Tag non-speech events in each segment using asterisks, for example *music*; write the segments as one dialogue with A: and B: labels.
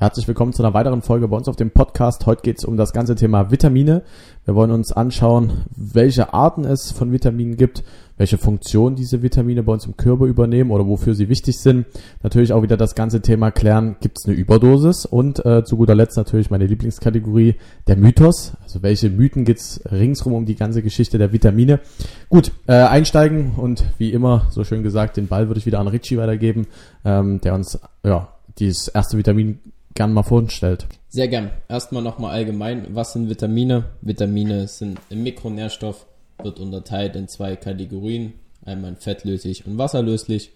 A: Herzlich willkommen zu einer weiteren Folge bei uns auf dem Podcast. Heute geht es um das ganze Thema Vitamine. Wir wollen uns anschauen, welche Arten es von Vitaminen gibt, welche Funktion diese Vitamine bei uns im Körper übernehmen oder wofür sie wichtig sind. Natürlich auch wieder das ganze Thema klären, gibt es eine Überdosis und äh, zu guter Letzt natürlich meine Lieblingskategorie, der Mythos. Also welche Mythen gibt es ringsrum um die ganze Geschichte der Vitamine. Gut, äh, einsteigen und wie immer, so schön gesagt, den Ball würde ich wieder an Richie weitergeben, ähm, der uns ja dieses erste Vitamin gern mal vorstellt.
B: Sehr gern. Erstmal nochmal allgemein, was sind Vitamine? Vitamine sind ein Mikronährstoff, wird unterteilt in zwei Kategorien, einmal fettlöslich und wasserlöslich,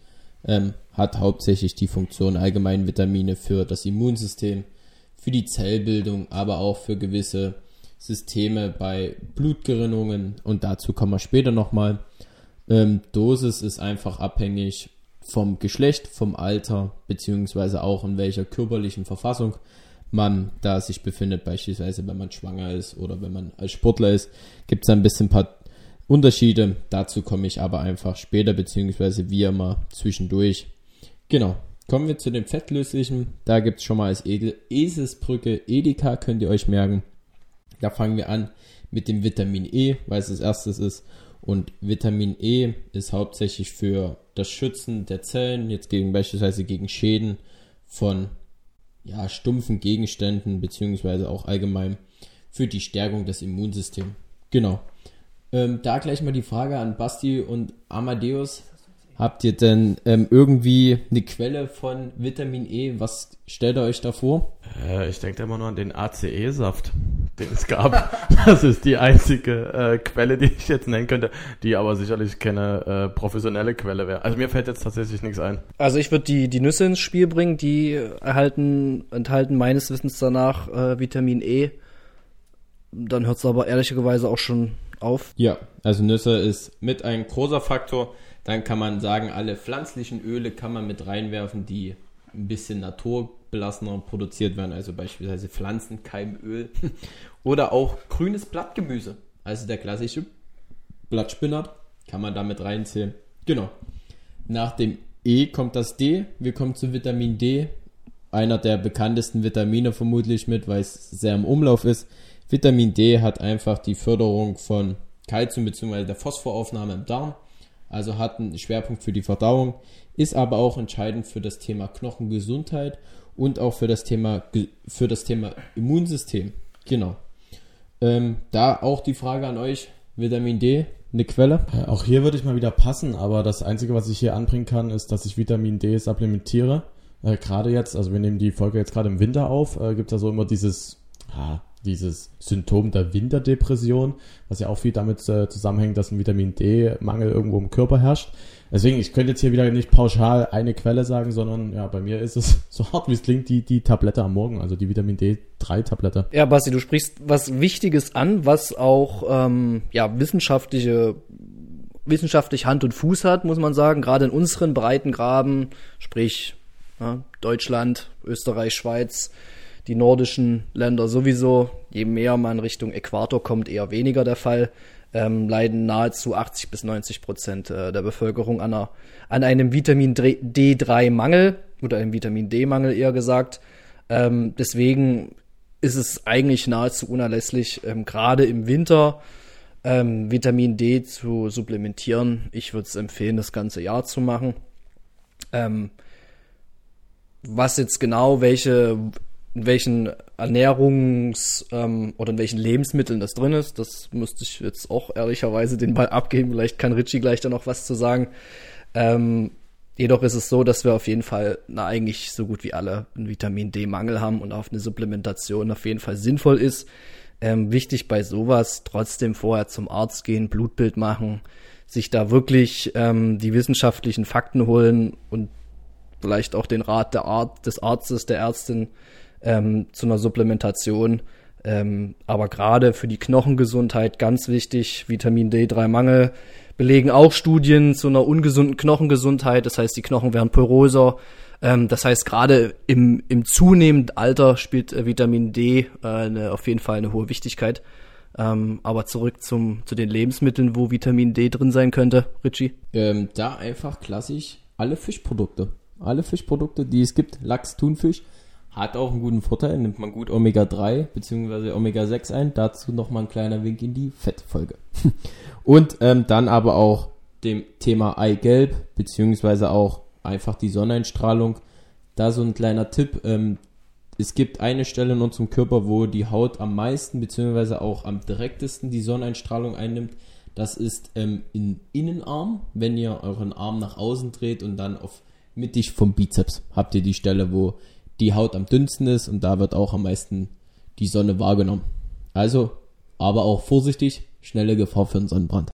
B: ähm, hat hauptsächlich die Funktion allgemein Vitamine für das Immunsystem, für die Zellbildung, aber auch für gewisse Systeme bei Blutgerinnungen und dazu kommen wir später nochmal. Ähm, Dosis ist einfach abhängig vom Geschlecht, vom Alter, beziehungsweise auch in welcher körperlichen Verfassung man da sich befindet, beispielsweise wenn man schwanger ist oder wenn man als Sportler ist, gibt es ein bisschen paar Unterschiede. Dazu komme ich aber einfach später, beziehungsweise wie immer zwischendurch. Genau. Kommen wir zu den fettlöslichen. Da gibt es schon mal als Eselsbrücke Edeka, könnt ihr euch merken. Da fangen wir an mit dem Vitamin E, weil es das erstes ist. Und Vitamin E ist hauptsächlich für das Schützen der Zellen, jetzt gegen beispielsweise gegen Schäden von ja, stumpfen Gegenständen, beziehungsweise auch allgemein für die Stärkung des Immunsystems. Genau. Ähm, da gleich mal die Frage an Basti und Amadeus. Habt ihr denn ähm, irgendwie eine Quelle von Vitamin E? Was stellt ihr euch da vor?
A: Äh, ich denke immer nur an den ACE-Saft, den es gab. *laughs* das ist die einzige äh, Quelle, die ich jetzt nennen könnte, die aber sicherlich keine äh, professionelle Quelle wäre. Also mir fällt jetzt tatsächlich nichts ein.
C: Also ich würde die, die Nüsse ins Spiel bringen, die erhalten, enthalten meines Wissens danach äh, Vitamin E. Dann hört es aber ehrlicherweise auch schon auf.
B: Ja, also Nüsse ist mit ein großer Faktor dann kann man sagen, alle pflanzlichen Öle kann man mit reinwerfen, die ein bisschen naturbelassener produziert werden, also beispielsweise Pflanzenkeimöl *laughs* oder auch grünes Blattgemüse, also der klassische Blattspinat, kann man damit reinzählen. Genau. Nach dem E kommt das D, wir kommen zu Vitamin D, einer der bekanntesten Vitamine vermutlich mit, weil es sehr im Umlauf ist. Vitamin D hat einfach die Förderung von Kalzium bzw. der Phosphoraufnahme im Darm also hat einen Schwerpunkt für die Verdauung, ist aber auch entscheidend für das Thema Knochengesundheit und auch für das Thema, für das Thema Immunsystem. Genau. Ähm, da auch die Frage an euch, Vitamin D, eine Quelle?
A: Äh, auch hier würde ich mal wieder passen, aber das Einzige, was ich hier anbringen kann, ist, dass ich Vitamin D supplementiere. Äh, gerade jetzt, also wir nehmen die Folge jetzt gerade im Winter auf, äh, gibt es ja so immer dieses, ah, dieses Symptom der Winterdepression, was ja auch viel damit äh, zusammenhängt, dass ein Vitamin D-Mangel irgendwo im Körper herrscht. Deswegen, ich könnte jetzt hier wieder nicht pauschal eine Quelle sagen, sondern ja, bei mir ist es *laughs* so hart wie es klingt, die, die Tablette am Morgen, also die Vitamin D3-Tablette.
C: Ja, Basti, du sprichst was Wichtiges an, was auch ähm, ja, wissenschaftliche wissenschaftlich Hand und Fuß hat, muss man sagen, gerade in unseren Breitengraben, sprich ja, Deutschland, Österreich, Schweiz, die nordischen Länder sowieso, je mehr man Richtung Äquator kommt, eher weniger der Fall, ähm, leiden nahezu 80 bis 90 Prozent äh, der Bevölkerung an, einer, an einem Vitamin D3-Mangel oder einem Vitamin D-Mangel eher gesagt. Ähm, deswegen ist es eigentlich nahezu unerlässlich, ähm, gerade im Winter ähm, Vitamin D zu supplementieren. Ich würde es empfehlen, das ganze Jahr zu machen. Ähm, was jetzt genau, welche in welchen Ernährungs- ähm, oder in welchen Lebensmitteln das drin ist. Das müsste ich jetzt auch ehrlicherweise den Ball abgeben. Vielleicht kann Richie gleich da noch was zu sagen. Ähm, jedoch ist es so, dass wir auf jeden Fall na, eigentlich so gut wie alle einen Vitamin D-Mangel haben und auf eine Supplementation auf jeden Fall sinnvoll ist. Ähm, wichtig bei sowas trotzdem vorher zum Arzt gehen, Blutbild machen, sich da wirklich ähm, die wissenschaftlichen Fakten holen und vielleicht auch den Rat der Art, des Arztes, der Ärztin ähm, zu einer Supplementation. Ähm, aber gerade für die Knochengesundheit ganz wichtig, Vitamin D3-Mangel belegen auch Studien zu einer ungesunden Knochengesundheit. Das heißt, die Knochen werden poroser. Ähm, das heißt, gerade im, im zunehmenden Alter spielt äh, Vitamin D äh, eine, auf jeden Fall eine hohe Wichtigkeit. Ähm, aber zurück zum, zu den Lebensmitteln, wo Vitamin D drin sein könnte, Richie?
B: Ähm, da einfach klassisch alle Fischprodukte. Alle Fischprodukte, die es gibt, Lachs, Thunfisch, Hat auch einen guten Vorteil, nimmt man gut Omega-3 bzw. Omega-6 ein. Dazu nochmal ein kleiner Wink in die Fettfolge. *laughs* Und ähm, dann aber auch dem Thema Eigelb beziehungsweise auch einfach die Sonneneinstrahlung. Da so ein kleiner Tipp. Ähm, es gibt eine Stelle in unserem Körper, wo die Haut am meisten beziehungsweise auch am direktesten die Sonneneinstrahlung einnimmt. Das ist ähm, im Innenarm, wenn ihr euren Arm nach außen dreht und dann auf mittig vom Bizeps habt ihr die Stelle, wo die Haut am dünnsten ist und da wird auch am meisten die Sonne wahrgenommen. Also, aber auch vorsichtig, schnelle Gefahr für einen Sonnenbrand.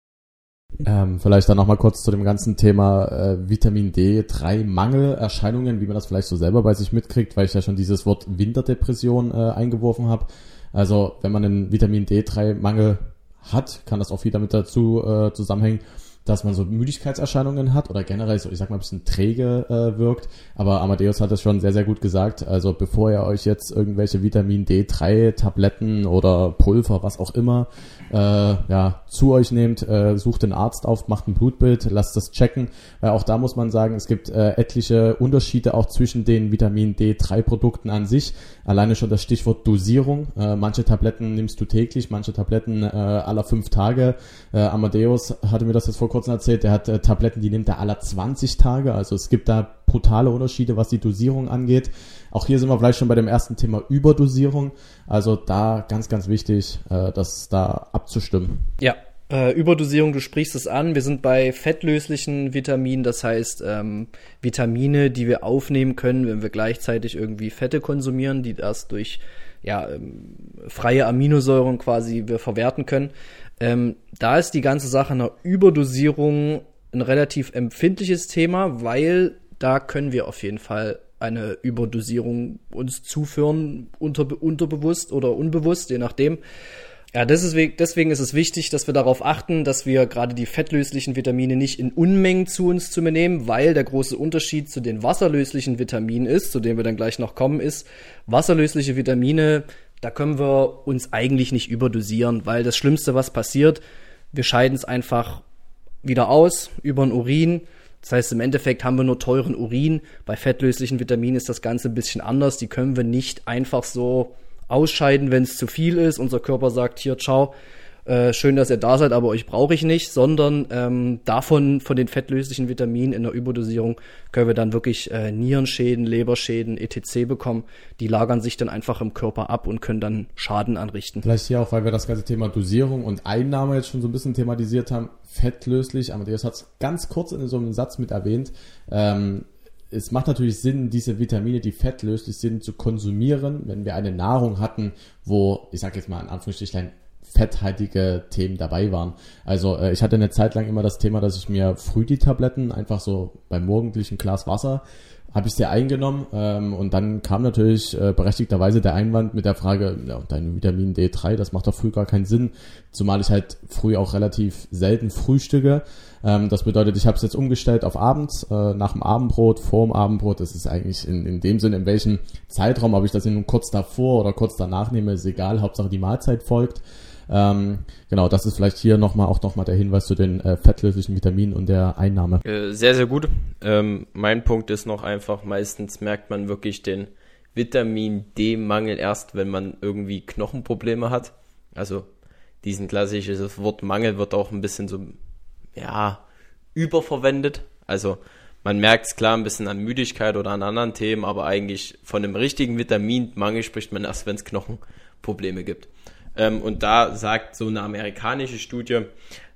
A: Ähm, vielleicht dann nochmal kurz zu dem ganzen Thema äh, Vitamin D3 Mangelerscheinungen, wie man das vielleicht so selber bei sich mitkriegt, weil ich ja schon dieses Wort Winterdepression äh, eingeworfen habe. Also wenn man einen Vitamin D3 Mangel hat, kann das auch viel damit dazu äh, zusammenhängen, dass man so Müdigkeitserscheinungen hat oder generell so, ich sag mal, ein bisschen träge äh, wirkt. Aber Amadeus hat es schon sehr, sehr gut gesagt. Also bevor ihr euch jetzt irgendwelche Vitamin D3 Tabletten oder Pulver, was auch immer, äh, ja, zu euch nehmt, äh, sucht den Arzt auf, macht ein Blutbild, lasst das checken. Weil auch da muss man sagen, es gibt äh, etliche Unterschiede auch zwischen den Vitamin D3 Produkten an sich. Alleine schon das Stichwort Dosierung. Äh, manche Tabletten nimmst du täglich, manche Tabletten äh, aller fünf Tage. Äh, Amadeus hatte mir das jetzt vor kurzem erzählt, der hat äh, Tabletten, die nimmt er aller 20 Tage. Also es gibt da brutale Unterschiede, was die Dosierung angeht. Auch hier sind wir vielleicht schon bei dem ersten Thema Überdosierung. Also da ganz, ganz wichtig, äh, das da abzustimmen.
C: Ja, äh, Überdosierung, du sprichst es an. Wir sind bei fettlöslichen Vitaminen, das heißt ähm, Vitamine, die wir aufnehmen können, wenn wir gleichzeitig irgendwie Fette konsumieren, die das durch ja, ähm, freie Aminosäuren quasi wir verwerten können. Ähm, da ist die ganze Sache einer Überdosierung ein relativ empfindliches Thema, weil da können wir auf jeden Fall eine Überdosierung uns zuführen, unter, unterbewusst oder unbewusst, je nachdem. Ja, deswegen, deswegen ist es wichtig, dass wir darauf achten, dass wir gerade die fettlöslichen Vitamine nicht in Unmengen zu uns zu nehmen, weil der große Unterschied zu den wasserlöslichen Vitaminen ist, zu dem wir dann gleich noch kommen, ist, wasserlösliche Vitamine, da können wir uns eigentlich nicht überdosieren, weil das Schlimmste, was passiert, wir scheiden es einfach wieder aus über den Urin das heißt, im Endeffekt haben wir nur teuren Urin. Bei fettlöslichen Vitaminen ist das Ganze ein bisschen anders. Die können wir nicht einfach so ausscheiden, wenn es zu viel ist. Unser Körper sagt hier, ciao, äh, schön, dass ihr da seid, aber euch brauche ich nicht, sondern ähm, davon, von den fettlöslichen Vitaminen in der Überdosierung, können wir dann wirklich äh, Nierenschäden, Leberschäden, etc. bekommen. Die lagern sich dann einfach im Körper ab und können dann Schaden anrichten.
A: Vielleicht hier auch, weil wir das ganze Thema Dosierung und Einnahme jetzt schon so ein bisschen thematisiert haben, fettlöslich, Amadeus hat es ganz kurz in so einem Satz mit erwähnt, ähm, es macht natürlich Sinn, diese Vitamine, die fettlöslich sind, zu konsumieren, wenn wir eine Nahrung hatten, wo, ich sage jetzt mal in Anführungsstrichen, fetthaltige Themen dabei waren. Also äh, ich hatte eine Zeit lang immer das Thema, dass ich mir früh die Tabletten einfach so beim morgendlichen Glas Wasser habe ich sie eingenommen ähm, und dann kam natürlich äh, berechtigterweise der Einwand mit der Frage, ja, dein Vitamin D3, das macht doch früh gar keinen Sinn, zumal ich halt früh auch relativ selten frühstücke. Ähm, das bedeutet, ich habe es jetzt umgestellt auf abends, äh, nach dem Abendbrot, vor dem Abendbrot. Das ist eigentlich in, in dem Sinn, in welchem Zeitraum, ob ich das nun kurz davor oder kurz danach nehme, ist egal, Hauptsache die Mahlzeit folgt. Ähm, genau, das ist vielleicht hier nochmal auch nochmal der Hinweis zu den äh, fettlöslichen Vitaminen und der Einnahme.
B: Äh, sehr, sehr gut. Ähm, mein Punkt ist noch einfach, meistens merkt man wirklich den Vitamin D-Mangel erst, wenn man irgendwie Knochenprobleme hat. Also diesen klassisches Wort Mangel wird auch ein bisschen so, ja, überverwendet. Also man merkt es klar ein bisschen an Müdigkeit oder an anderen Themen, aber eigentlich von einem richtigen Vitaminmangel spricht man erst, wenn es Knochenprobleme gibt. Ähm, und da sagt so eine amerikanische Studie,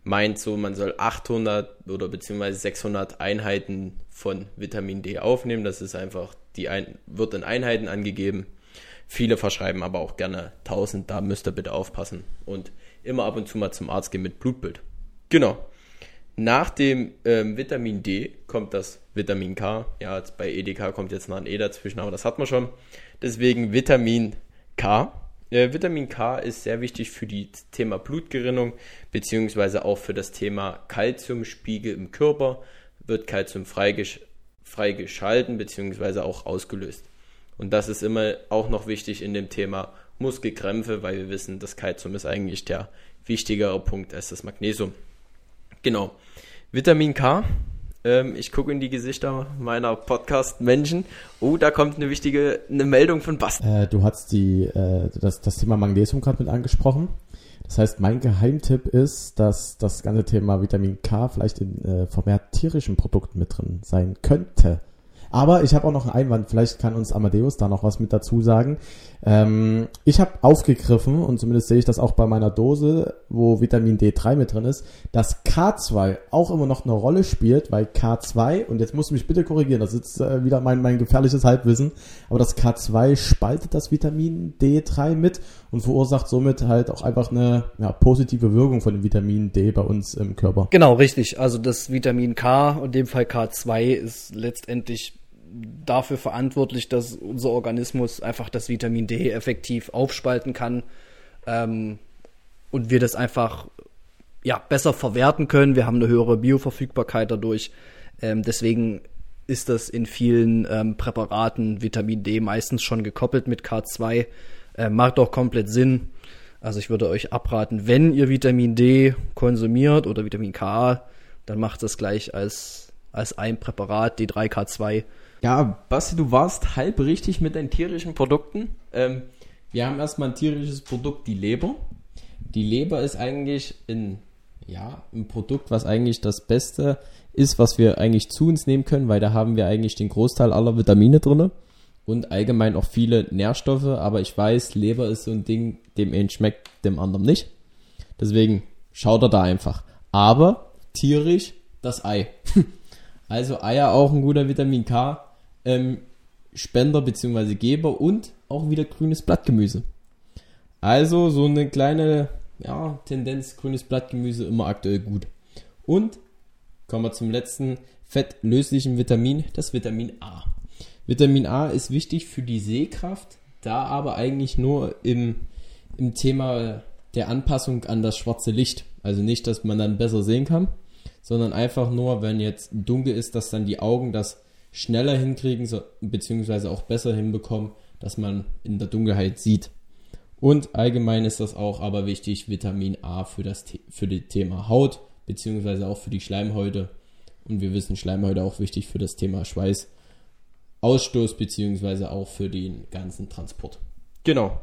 B: meint so, man soll 800 oder beziehungsweise 600 Einheiten von Vitamin D aufnehmen. Das ist einfach, die ein, wird in Einheiten angegeben. Viele verschreiben aber auch gerne 1000, da müsst ihr bitte aufpassen. Und immer ab und zu mal zum Arzt gehen mit Blutbild. Genau. Nach dem ähm, Vitamin D kommt das Vitamin K. Ja, bei EDK kommt jetzt noch ein E dazwischen, aber das hat man schon. Deswegen Vitamin K. Äh, Vitamin K ist sehr wichtig für das Thema Blutgerinnung, beziehungsweise auch für das Thema Kalziumspiegel im Körper. Wird Kalzium freigesch freigeschalten, beziehungsweise auch ausgelöst. Und das ist immer auch noch wichtig in dem Thema Muskelkrämpfe, weil wir wissen, das Kalzium ist eigentlich der wichtigere Punkt als das Magnesium. Genau. Vitamin K
D: Ähm, ich gucke in die Gesichter meiner Podcast-Menschen. Oh, da kommt eine wichtige eine Meldung von Basti.
A: Äh, du hast die, äh, das, das Thema Magnesium gerade mit angesprochen. Das heißt, mein Geheimtipp ist, dass das ganze Thema Vitamin K vielleicht in äh, vermehrt tierischen Produkten mit drin sein könnte. Aber ich habe auch noch einen Einwand, vielleicht kann uns Amadeus da noch was mit dazu sagen. Ähm, ich habe aufgegriffen, und zumindest sehe ich das auch bei meiner Dose, wo Vitamin D3 mit drin ist, dass K2 auch immer noch eine Rolle spielt, weil K2, und jetzt musst du mich bitte korrigieren, das ist äh, wieder mein, mein gefährliches Halbwissen, aber das K2 spaltet das Vitamin D3 mit und verursacht somit halt auch einfach eine ja, positive Wirkung von dem Vitamin D bei uns im Körper.
C: Genau, richtig. Also das Vitamin K, in dem Fall K2, ist letztendlich dafür verantwortlich, dass unser Organismus einfach das Vitamin D effektiv aufspalten kann ähm, und wir das einfach ja besser verwerten können. Wir haben eine höhere Bioverfügbarkeit dadurch. Ähm, deswegen ist das in vielen ähm, Präparaten Vitamin D meistens schon gekoppelt mit K2. Äh, macht auch komplett Sinn. Also ich würde euch abraten, wenn ihr Vitamin D konsumiert oder Vitamin K, dann macht das gleich als, als ein Präparat, D3K2.
D: Ja, Basti, du warst halb richtig mit deinen tierischen Produkten.
B: Ähm, wir haben erstmal ein tierisches Produkt, die Leber. Die Leber ist eigentlich ein, ja, ein Produkt, was eigentlich das Beste ist, was wir eigentlich zu uns nehmen können, weil da haben wir eigentlich den Großteil aller Vitamine drin und allgemein auch viele Nährstoffe. Aber ich weiß, Leber ist so ein Ding, dem einen schmeckt, dem anderen nicht. Deswegen schaut er da einfach. Aber tierisch das Ei. *laughs* also Eier auch ein guter Vitamin K ähm, Spender bzw. Geber und auch wieder grünes Blattgemüse. Also so eine kleine ja, Tendenz, grünes Blattgemüse immer aktuell gut. Und kommen wir zum letzten fettlöslichen Vitamin, das Vitamin A. Vitamin A ist wichtig für die Sehkraft, da aber eigentlich nur im, im Thema der Anpassung an das schwarze Licht. Also nicht, dass man dann besser sehen kann, sondern einfach nur, wenn jetzt dunkel ist, dass dann die Augen das schneller hinkriegen, so, beziehungsweise auch besser hinbekommen, dass man in der Dunkelheit sieht. Und allgemein ist das auch aber wichtig, Vitamin A für das für das Thema Haut, beziehungsweise auch für die Schleimhäute. Und wir wissen, Schleimhäute auch wichtig für das Thema Schweiß. Ausstoß, beziehungsweise auch für den ganzen Transport.
D: Genau.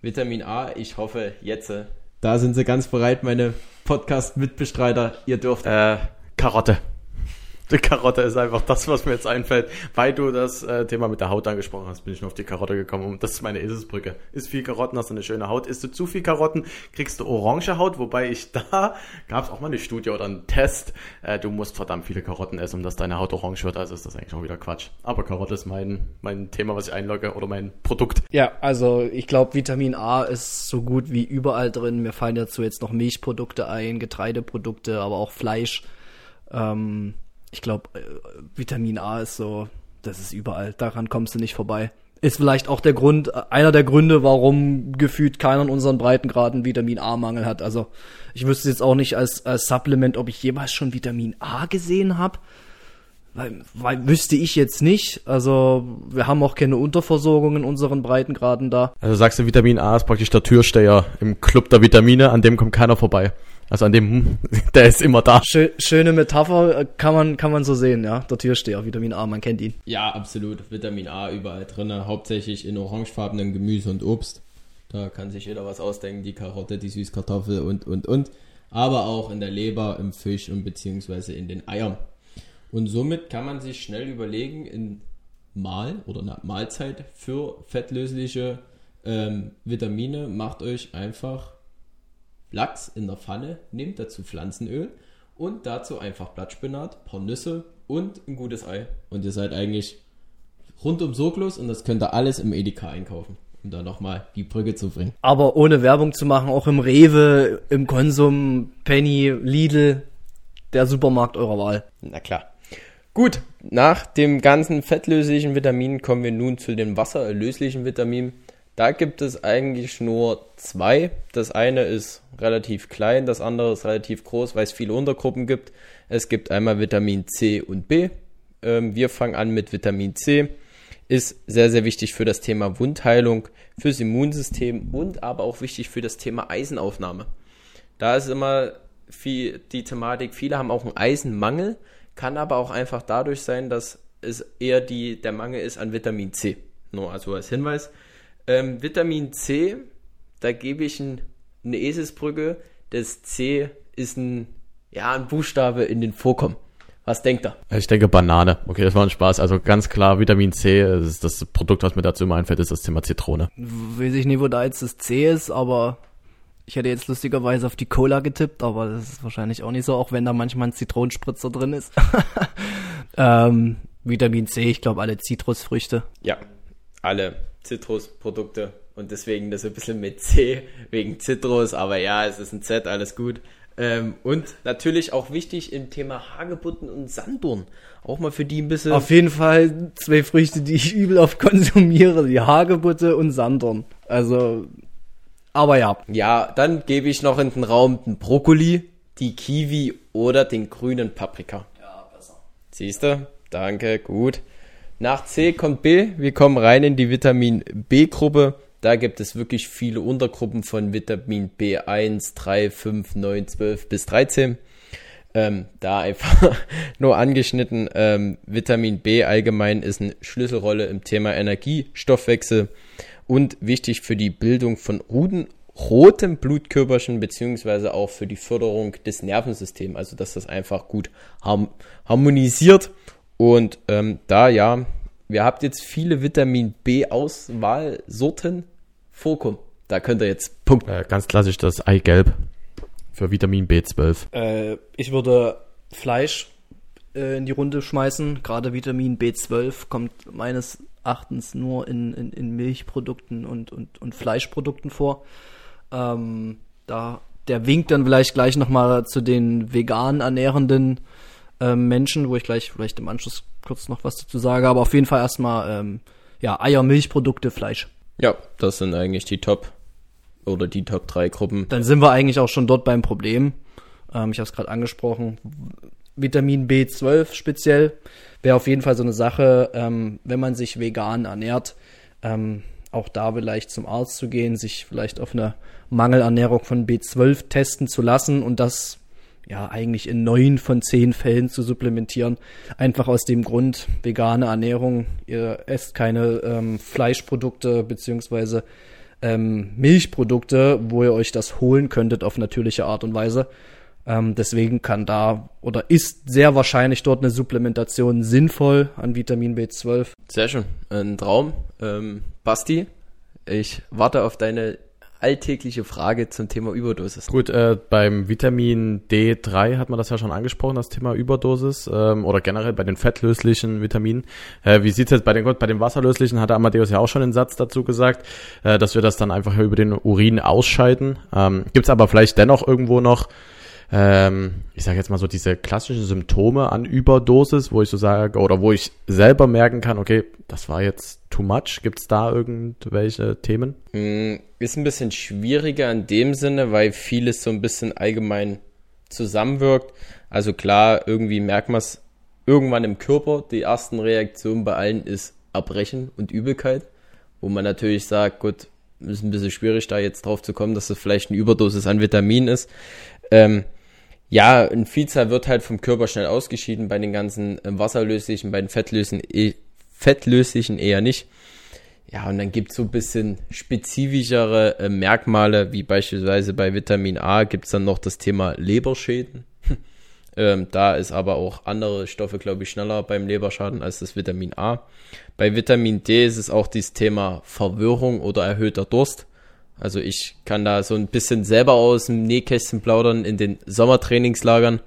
D: Vitamin A, ich hoffe jetzt. Äh,
B: da sind sie ganz bereit, meine Podcast-Mitbestreiter. Ihr dürft.
D: Äh, Karotte. Die Karotte ist einfach das, was mir jetzt einfällt. Weil du das äh, Thema mit der Haut angesprochen hast, bin ich nur auf die Karotte gekommen. Und das ist meine Eselsbrücke. Ist viel Karotten, hast du eine schöne Haut. Isst du zu viel Karotten, kriegst du orange Haut. Wobei ich *laughs* da, gab es auch mal eine Studie oder einen Test, äh, du musst verdammt viele Karotten essen, um dass deine Haut orange wird. Also ist das eigentlich schon wieder Quatsch. Aber Karotte ist mein, mein Thema, was ich einlogge oder mein Produkt.
C: Ja, also ich glaube, Vitamin A ist so gut wie überall drin. Mir fallen dazu jetzt noch Milchprodukte ein, Getreideprodukte, aber auch Fleisch. Ähm, ich glaube, äh, Vitamin A ist so, das ist überall. Daran kommst du nicht vorbei. Ist vielleicht auch der Grund, äh, einer der Gründe, warum gefühlt keiner in unseren Breitengraden Vitamin A-Mangel hat. Also ich wüsste jetzt auch nicht als, als Supplement, ob ich jemals schon Vitamin A gesehen habe. Weil, weil wüsste ich jetzt nicht. Also wir haben auch keine Unterversorgung in unseren Breitengraden da.
D: Also sagst du, Vitamin A ist praktisch der Türsteher im Club der Vitamine, an dem kommt keiner vorbei. Also an dem, hm, *laughs* der ist immer da.
C: schöne Metapher äh, kann man, kann man so sehen, ja. Der Türsteher, Vitamin A, man kennt ihn.
B: Ja, absolut. Vitamin A überall drin, hauptsächlich in orangefarbenem Gemüse und Obst. Da kann sich jeder was ausdenken, die Karotte, die Süßkartoffel und, und, und. Aber auch in der Leber, im Fisch und beziehungsweise in den Eiern. Und somit kann man sich schnell überlegen, in Mahl oder eine Mahlzeit für fettlösliche ähm, Vitamine macht euch einfach Lachs in der Pfanne, nehmt dazu Pflanzenöl und dazu einfach Blattspinat, paar Nüsse und ein gutes Ei. Und ihr seid eigentlich rundum sorglos und das könnt ihr alles im Edeka einkaufen, um da nochmal die Brücke zu bringen.
C: Aber ohne Werbung zu machen, auch im Rewe, im Konsum, Penny, Lidl, der Supermarkt eurer Wahl.
D: Na klar. Gut, nach dem ganzen fettlöslichen Vitamin kommen wir nun zu den wasserlöslichen Vitaminen. Da gibt es eigentlich nur zwei. Das eine ist relativ klein, das andere ist relativ groß, weil es viele Untergruppen gibt. Es gibt einmal Vitamin C und B. Ähm, wir fangen an mit Vitamin C. Ist sehr, sehr wichtig für das Thema Wundheilung, fürs Immunsystem und aber auch wichtig für das Thema Eisenaufnahme. Da ist immer viel die Thematik, viele haben auch einen Eisenmangel,
B: kann aber auch einfach dadurch sein, dass es eher die, der Mangel ist an Vitamin C. Nur also als Hinweis. Ähm, Vitamin C, da gebe ich ein, eine Eselsbrücke. Das C ist ein, ja, ein Buchstabe in den Vorkommen. Was denkt er?
A: Ich denke Banane. Okay, das war ein Spaß. Also ganz klar, Vitamin C, das, ist das Produkt, was mir dazu immer einfällt, ist das Thema Zitrone.
C: Weiß ich nicht, wo da jetzt das C ist, aber ich hätte jetzt lustigerweise auf die Cola getippt, aber das ist wahrscheinlich auch nicht so, auch wenn da manchmal ein Zitronenspritzer drin ist. *laughs* ähm, Vitamin C, ich glaube alle Zitrusfrüchte.
B: Ja, alle Zitrusprodukte und deswegen das ein bisschen mit C wegen Zitrus, aber ja, es ist ein Z, alles gut. Ähm, und natürlich auch wichtig im Thema Hagebutten und Sanddorn. Auch mal für die ein bisschen.
C: Auf jeden Fall zwei Früchte, die ich übel oft *laughs* konsumiere, die Hagebutte und Sanddorn. Also, aber ja.
B: Ja, dann gebe ich noch in den Raum den Brokkoli, die Kiwi oder den grünen Paprika.
C: Ja, besser.
B: Siehst du? Danke, gut. Nach C kommt B. Wir kommen rein in die Vitamin B-Gruppe. Da gibt es wirklich viele Untergruppen von Vitamin B1, 3, 5, 9, 12 bis 13. Ähm, da einfach *laughs* nur angeschnitten. Ähm, Vitamin B allgemein ist eine Schlüsselrolle im Thema Energiestoffwechsel und wichtig für die Bildung von Ruden, rotem Blutkörperchen beziehungsweise auch für die Förderung des Nervensystems. Also dass das einfach gut harmonisiert. Und ähm, da ja, wir habt jetzt viele Vitamin B-Auswahlsorten vorkommen. Da könnt ihr jetzt
A: Punkt. Äh, ganz klassisch das Eigelb für Vitamin B12.
C: Äh, ich würde Fleisch äh, in die Runde schmeißen. Gerade Vitamin B12 kommt meines Erachtens nur in, in, in Milchprodukten und, und, und Fleischprodukten vor. Ähm, da, der winkt dann vielleicht gleich nochmal zu den vegan ernährenden äh, Menschen, wo ich gleich vielleicht im Anschluss kurz noch was dazu sage. Aber auf jeden Fall erstmal ähm, ja, Eier, Milchprodukte, Fleisch.
B: Ja, das sind eigentlich die Top oder die Top 3 Gruppen.
C: Dann sind wir eigentlich auch schon dort beim Problem. Ähm, ich habe es gerade angesprochen. Vitamin B12 speziell wäre auf jeden Fall so eine Sache, ähm, wenn man sich vegan ernährt, ähm, auch da vielleicht zum Arzt zu gehen, sich vielleicht auf eine Mangelernährung von B12 testen zu lassen und das ja eigentlich in neun von zehn Fällen zu supplementieren. Einfach aus dem Grund, vegane Ernährung, ihr esst keine ähm, Fleischprodukte beziehungsweise ähm, Milchprodukte, wo ihr euch das holen könntet auf natürliche Art und Weise. Ähm, deswegen kann da oder ist sehr wahrscheinlich dort eine Supplementation sinnvoll an Vitamin B12.
B: Sehr schön, ein Traum. Ähm, Basti, ich warte auf deine alltägliche Frage zum Thema Überdosis.
A: Gut, äh, beim Vitamin D3 hat man das ja schon angesprochen, das Thema Überdosis ähm, oder generell bei den fettlöslichen Vitaminen. Äh, wie sieht's jetzt bei den, bei den wasserlöslichen, hat der Amadeus ja auch schon einen Satz dazu gesagt, äh, dass wir das dann einfach über den Urin ausscheiden. Ähm, Gibt aber vielleicht dennoch irgendwo noch ähm, ich sage jetzt mal so diese klassischen Symptome an Überdosis, wo ich so sage, oder wo ich selber merken kann, okay, das war jetzt too much. Gibt es da irgendwelche Themen?
B: Hm, ist ein bisschen schwieriger in dem Sinne, weil vieles so ein bisschen allgemein zusammenwirkt. Also klar, irgendwie merkt man es irgendwann im Körper. Die ersten Reaktionen bei allen ist Erbrechen und Übelkeit, wo man natürlich sagt, gut, ist ein bisschen schwierig, da jetzt drauf zu kommen, dass es vielleicht eine Überdosis an Vitamin ist. Ähm, ja, ein Vielzahl wird halt vom Körper schnell ausgeschieden, bei den ganzen äh, wasserlöslichen, bei den fettlöslichen, eh, fettlöslichen eher nicht. Ja, und dann gibt's so ein bisschen spezifischere äh, Merkmale, wie beispielsweise bei Vitamin A gibt's dann noch das Thema Leberschäden. *laughs* ähm, da ist aber auch andere Stoffe, glaube ich, schneller beim Leberschaden als das Vitamin A. Bei Vitamin D ist es auch dieses Thema Verwirrung oder erhöhter Durst. Also ich kann da so ein bisschen selber aus dem Nähkästchen plaudern. In den Sommertrainingslagern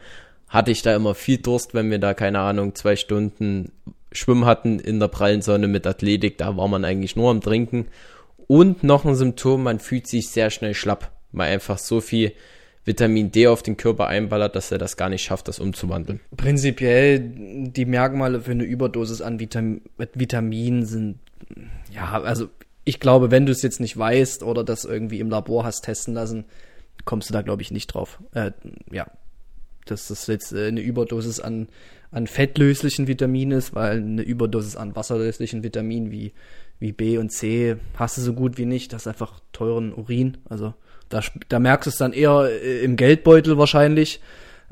B: hatte ich da immer viel Durst, wenn wir da, keine Ahnung, zwei Stunden Schwimmen hatten in der prallen Sonne mit Athletik. Da war man eigentlich nur am Trinken. Und noch ein Symptom, man fühlt sich sehr schnell schlapp, weil einfach so viel Vitamin D auf den Körper einballert, dass er das gar nicht schafft, das umzuwandeln.
C: Prinzipiell die Merkmale für eine Überdosis an Vitam Vitamin sind, ja, also ich glaube, wenn du es jetzt nicht weißt oder das irgendwie im Labor hast testen lassen, kommst du da, glaube ich, nicht drauf. Äh, ja, dass das jetzt äh, eine Überdosis an, an fettlöslichen Vitaminen ist, weil eine Überdosis an wasserlöslichen Vitaminen wie, wie B und C hast du so gut wie nicht. Das ist einfach teuren Urin. Also da, da merkst du es dann eher äh, im Geldbeutel wahrscheinlich.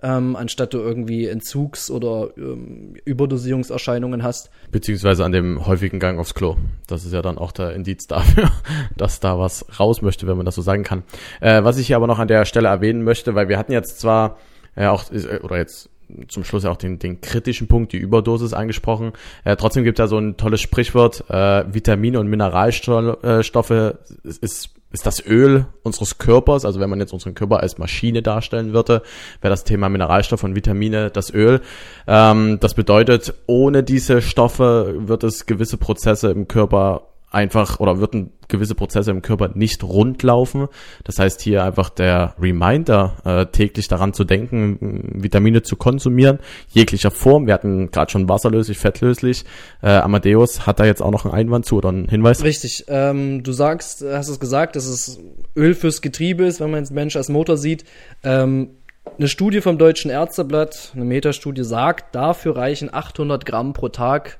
C: Ähm, anstatt du irgendwie Entzugs- oder ähm, Überdosierungserscheinungen hast.
A: Beziehungsweise an dem häufigen Gang aufs Klo. Das ist ja dann auch der Indiz *laughs* dafür, dass da was raus möchte, wenn man das so sagen kann. Äh, was ich hier aber noch an der Stelle erwähnen möchte, weil wir hatten jetzt zwar äh, auch, äh, oder jetzt zum Schluss auch den, den kritischen Punkt, die Überdosis angesprochen. Äh, trotzdem gibt es ja so ein tolles Sprichwort, äh, Vitamine und Mineralstoffe äh, ist ist das Öl unseres Körpers, also wenn man jetzt unseren Körper als Maschine darstellen würde, wäre das Thema Mineralstoff und Vitamine das Öl. Ähm, das bedeutet, ohne diese Stoffe wird es gewisse Prozesse im Körper einfach oder würden gewisse Prozesse im Körper nicht rund laufen. Das heißt hier einfach der Reminder, äh, täglich daran zu denken, Vitamine zu konsumieren, jeglicher Form. Wir hatten gerade schon wasserlöslich, fettlöslich. Äh, Amadeus hat da jetzt auch noch einen Einwand zu oder einen Hinweis?
C: Richtig. Ähm, du sagst, hast es gesagt, dass es Öl fürs Getriebe ist, wenn man den Mensch als Motor sieht. Ähm, eine Studie vom Deutschen Ärzteblatt, eine Metastudie sagt, dafür reichen 800 Gramm pro Tag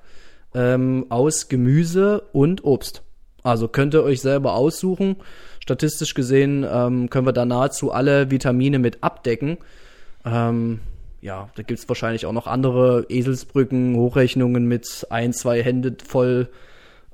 C: ähm, aus Gemüse und Obst. Also könnt ihr euch selber aussuchen. Statistisch gesehen ähm, können wir da nahezu alle Vitamine mit abdecken. Ähm, ja, da gibt es wahrscheinlich auch noch andere Eselsbrücken, Hochrechnungen mit ein, zwei Hände voll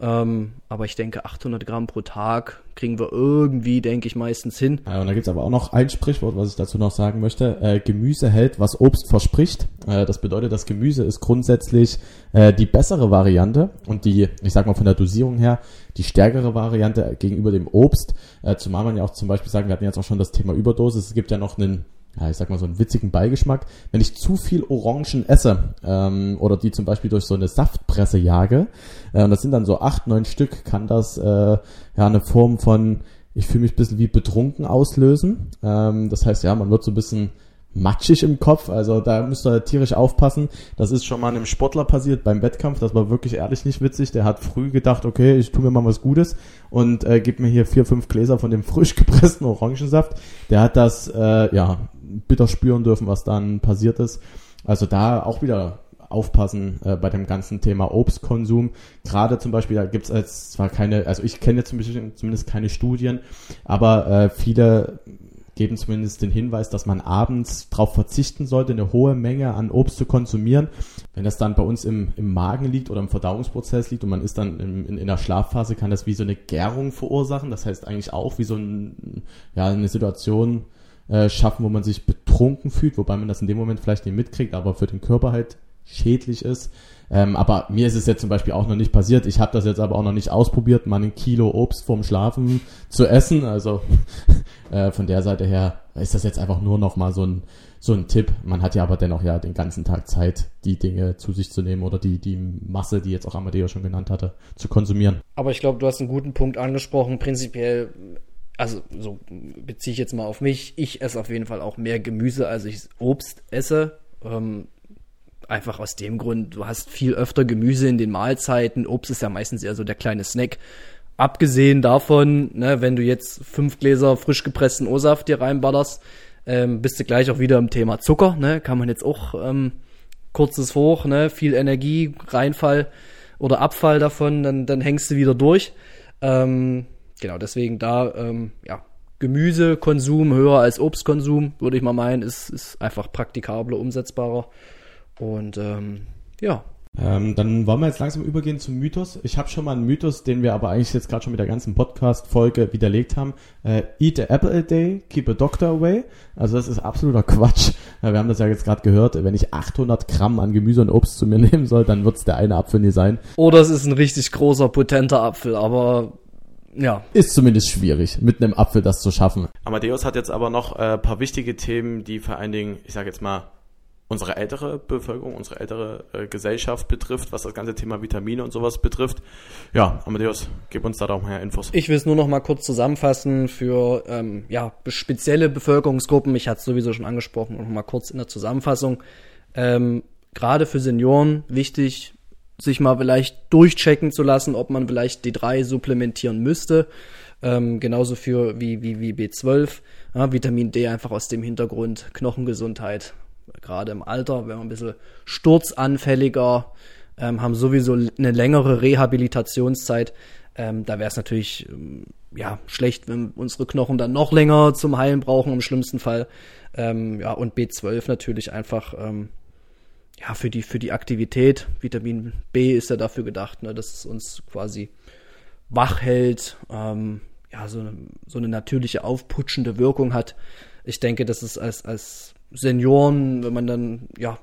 C: ähm, aber ich denke, 800 Gramm pro Tag kriegen wir irgendwie, denke ich, meistens hin.
A: Ja, und da gibt's aber auch noch ein Sprichwort, was ich dazu noch sagen möchte. Äh, Gemüse hält, was Obst verspricht. Äh, das bedeutet, das Gemüse ist grundsätzlich äh, die bessere Variante und die, ich sag mal von der Dosierung her, die stärkere Variante gegenüber dem Obst. Äh, zumal man ja auch zum Beispiel sagen, wir hatten jetzt auch schon das Thema Überdosis. Es gibt ja noch einen ja, ich sag mal so einen witzigen Beigeschmack. Wenn ich zu viel Orangen esse ähm, oder die zum Beispiel durch so eine Saftpresse jage, äh, und das sind dann so acht, neun Stück, kann das äh, ja eine Form von, ich fühle mich ein bisschen wie betrunken auslösen. Ähm, das heißt, ja, man wird so ein bisschen matschig im Kopf, also da müsst ihr tierisch aufpassen. Das ist schon mal einem Sportler passiert beim Wettkampf, das war wirklich ehrlich nicht witzig. Der hat früh gedacht, okay, ich tue mir mal was Gutes und äh, gib mir hier vier, fünf Gläser von dem frisch gepressten Orangensaft. Der hat das, äh, ja, bitter spüren dürfen, was dann passiert ist. Also da auch wieder aufpassen äh, bei dem ganzen Thema Obstkonsum. Gerade zum Beispiel, da gibt es jetzt zwar keine, also ich kenne zumindest keine Studien, aber äh, viele geben zumindest den Hinweis, dass man abends darauf verzichten sollte, eine hohe Menge an Obst zu konsumieren. Wenn das dann bei uns im, im Magen liegt oder im Verdauungsprozess liegt und man ist dann im, in, in der Schlafphase, kann das wie so eine Gärung verursachen. Das heißt eigentlich auch wie so ein, ja, eine Situation, äh, schaffen, wo man sich betrunken fühlt, wobei man das in dem Moment vielleicht nicht mitkriegt, aber für den Körper halt schädlich ist. Ähm, aber mir ist es jetzt zum Beispiel auch noch nicht passiert. Ich habe das jetzt aber auch noch nicht ausprobiert, mal ein Kilo Obst vorm Schlafen zu essen. Also *laughs* äh, von der Seite her ist das jetzt einfach nur noch mal so ein so ein Tipp. Man hat ja aber dennoch ja den ganzen Tag Zeit, die Dinge zu sich zu nehmen oder die die Masse, die jetzt auch Amadeo schon genannt hatte, zu konsumieren.
C: Aber ich glaube, du hast einen guten Punkt angesprochen. Prinzipiell also so beziehe ich jetzt mal auf mich, ich esse auf jeden Fall auch mehr Gemüse, als ich Obst esse. Ähm, einfach aus dem Grund, du hast viel öfter Gemüse in den Mahlzeiten. Obst ist ja meistens eher so der kleine Snack. Abgesehen davon, ne, wenn du jetzt fünf Gläser frisch gepressten O-Saft dir reinballerst, ähm, bist du gleich auch wieder im Thema Zucker. Ne? Kann man jetzt auch ähm, kurzes Hoch, ne? viel Energie, Reinfall oder Abfall davon, dann, dann hängst du wieder durch. Ähm, genau, deswegen da, ähm, ja, Gemüsekonsum höher als Obstkonsum, würde ich mal meinen, ist, ist einfach praktikabler, umsetzbarer. Und ähm, ja.
A: Ähm, dann wollen wir jetzt langsam übergehen zum Mythos. Ich habe schon mal einen Mythos, den wir aber eigentlich jetzt gerade schon mit der ganzen Podcast-Folge widerlegt haben. Äh, eat a apple a day, keep a doctor away. Also das ist absoluter Quatsch. Wir haben das ja jetzt gerade gehört. Wenn ich 800 Gramm an Gemüse und Obst zu mir *laughs* nehmen soll, dann wird es der eine Apfel nicht sein.
C: Oder es ist ein richtig großer, potenter Apfel, aber ja.
A: Ist zumindest schwierig, mit einem Apfel das zu schaffen. Amadeus hat jetzt aber noch ein äh, paar wichtige Themen, die vor allen Dingen, ich sage jetzt mal, unsere ältere Bevölkerung, unsere ältere äh, Gesellschaft betrifft, was das ganze Thema Vitamine und sowas betrifft. Ja, Amadeus, gib uns da doch mehr Infos.
C: Ich will es nur noch mal kurz zusammenfassen für ähm, ja, spezielle Bevölkerungsgruppen. Ich hatte es sowieso schon angesprochen, noch mal kurz in der Zusammenfassung. Ähm, Gerade für Senioren wichtig, sich mal vielleicht durchchecken zu lassen, ob man vielleicht D3 supplementieren müsste. Ähm, genauso für wie, wie, wie B12. Ja, Vitamin D einfach aus dem Hintergrund Knochengesundheit. Gerade im Alter, wenn man ein bisschen sturzanfälliger, ähm, haben sowieso eine längere Rehabilitationszeit. Ähm, da wäre es natürlich ähm, ja schlecht, wenn unsere Knochen dann noch länger zum Heilen brauchen im schlimmsten Fall. Ähm, ja und B12 natürlich einfach ähm, ja für die für die Aktivität. Vitamin B ist ja dafür gedacht, ne, dass es uns quasi wach hält, ähm, ja so eine, so eine natürliche aufputschende Wirkung hat. Ich denke, dass es als als Senioren, wenn man dann ja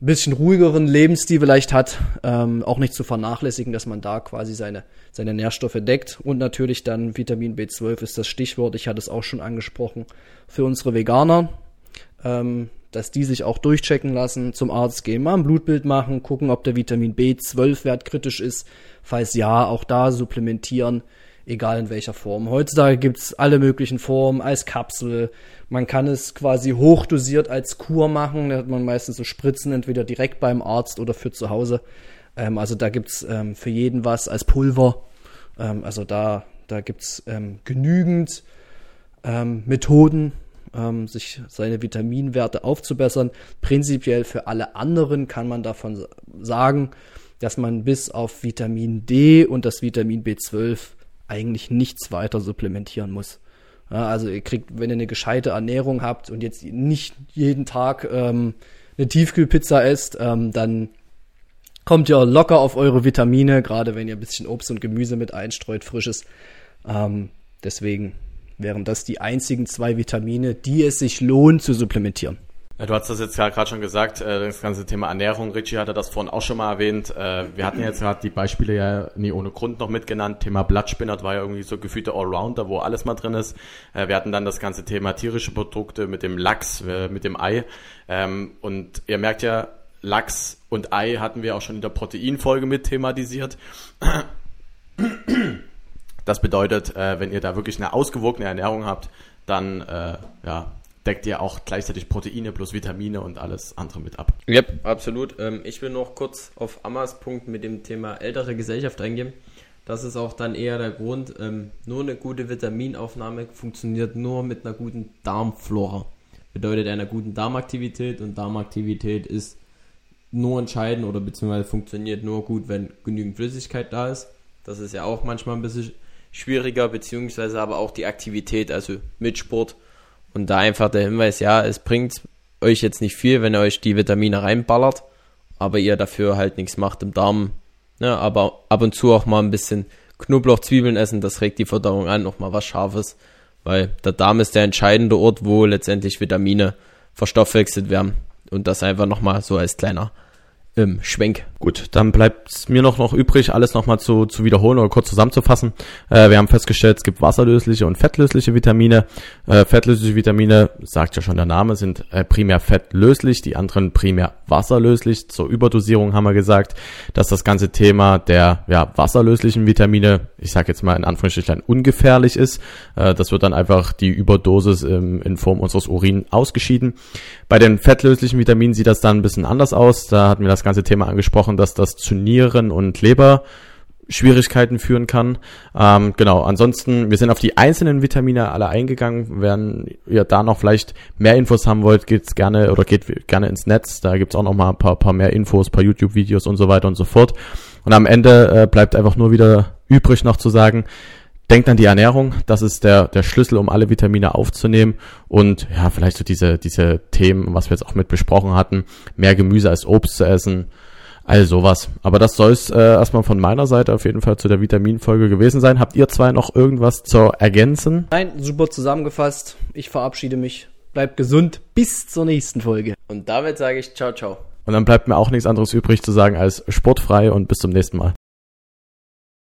C: ein bisschen ruhigeren Lebensstil vielleicht hat, ähm, auch nicht zu vernachlässigen, dass man da quasi seine, seine Nährstoffe deckt. Und natürlich dann Vitamin B12 ist das Stichwort, ich hatte es auch schon angesprochen, für unsere Veganer, ähm, dass die sich auch durchchecken lassen, zum Arzt gehen, mal ein Blutbild machen, gucken, ob der Vitamin B12-Wert kritisch ist. Falls ja, auch da supplementieren egal in welcher Form. Heutzutage gibt's alle möglichen Formen, als Kapsel. Man kann es quasi hochdosiert als Kur machen. Da hat man meistens so Spritzen, entweder direkt beim Arzt oder für zu Hause. Ähm, also da gibt's ähm, für jeden was als Pulver. Ähm, also da, da gibt's ähm, genügend ähm, Methoden, ähm, sich seine Vitaminwerte aufzubessern. Prinzipiell für alle anderen kann man davon sagen, dass man bis auf Vitamin D und das Vitamin B12 eigentlich nichts weiter supplementieren muss. Ja, also ihr kriegt, wenn ihr eine gescheite Ernährung habt und jetzt nicht jeden Tag ähm, eine Tiefkühlpizza esst, ähm, dann kommt ihr locker auf eure Vitamine, gerade wenn ihr ein bisschen Obst und Gemüse mit einstreut, frisches. Ähm, deswegen wären das die einzigen zwei Vitamine, die es sich lohnt zu supplementieren.
A: Du hast das jetzt gerade schon gesagt, äh, das ganze Thema Ernährung. Richie hatte das vorhin auch schon mal erwähnt. Äh, wir hatten jetzt gerade die Beispiele ja nie ohne Grund noch mitgenannt. Thema Blattspinnert war ja irgendwie so gefühlte Allrounder, wo alles mal drin ist. Äh, wir hatten dann das ganze Thema tierische Produkte mit dem Lachs, mit dem Ei. Ähm, und ihr merkt ja, Lachs und Ei hatten wir auch schon in der Proteinfolge mit thematisiert. Das bedeutet, wenn ihr da wirklich eine ausgewogene Ernährung habt, dann ja, deckt ihr auch gleichzeitig Proteine plus Vitamine und alles andere mit ab.
B: Yep, absolut. Ähm, ich will noch kurz auf Amas Punkt mit dem Thema ältere Gesellschaft eingehen. Das ist auch dann eher der Grund. Ähm, nur eine gute Vitaminaufnahme funktioniert nur mit einer guten Darmflora. Bedeutet einer guten Darmaktivität und Darmaktivität ist nur entscheidend oder beziehungsweise funktioniert nur gut, wenn genügend Flüssigkeit da ist. Das ist ja auch manchmal ein bisschen schwieriger, beziehungsweise aber auch die Aktivität, also mit Sport und da einfach der Hinweis, ja, es bringt euch jetzt nicht viel, wenn ihr euch die Vitamine reinballert, aber ihr dafür halt nichts macht im Darm. Ne, aber ab und zu auch mal ein bisschen Knoblauch, Zwiebeln essen, das regt die Verdauung an, noch mal was Scharfes, weil der Darm ist der entscheidende Ort, wo letztendlich Vitamine verstoffwechselt werden. Und das einfach nochmal so als kleiner ähm, Schwenk.
A: Gut, dann bleibt mir noch, noch übrig, alles nochmal zu, zu wiederholen oder kurz zusammenzufassen. Äh, wir haben festgestellt, es gibt wasserlösliche und fettlösliche Vitamine. Äh, fettlösliche Vitamine, sagt ja schon der Name, sind äh, primär fettlöslich, die anderen primär wasserlöslich. Zur Überdosierung haben wir gesagt, dass das ganze Thema der ja, wasserlöslichen Vitamine, ich sage jetzt mal in Anführungsstrichen, ungefährlich ist. Äh, das wird dann einfach die Überdosis ähm, in Form unseres Urin ausgeschieden. Bei den fettlöslichen Vitaminen sieht das dann ein bisschen anders aus. Da hatten wir das ganze Thema angesprochen, dass das zu Nieren und Leber Schwierigkeiten führen kann. Ähm, genau, ansonsten, wir sind auf die einzelnen Vitamine alle eingegangen. Wenn ihr da noch vielleicht mehr Infos haben wollt, geht's gerne oder geht gerne ins Netz. Da gibt's auch noch mal ein paar, paar mehr Infos, paar YouTube-Videos und so weiter und so fort. Und am Ende äh, bleibt einfach nur wieder übrig noch zu sagen, Denkt an die Ernährung, das ist der, der Schlüssel, um alle Vitamine aufzunehmen und ja, vielleicht so diese, diese Themen, was wir jetzt auch mit besprochen hatten, mehr Gemüse als Obst zu essen, all sowas. Aber das soll es äh, erstmal von meiner Seite auf jeden Fall zu der Vitaminfolge gewesen sein. Habt ihr zwei noch irgendwas zu ergänzen?
C: Nein, super zusammengefasst. Ich verabschiede mich. Bleibt gesund. Bis zur nächsten Folge.
B: Und damit sage ich ciao, ciao.
A: Und dann bleibt mir auch nichts anderes übrig zu sagen als sportfrei und bis zum nächsten Mal.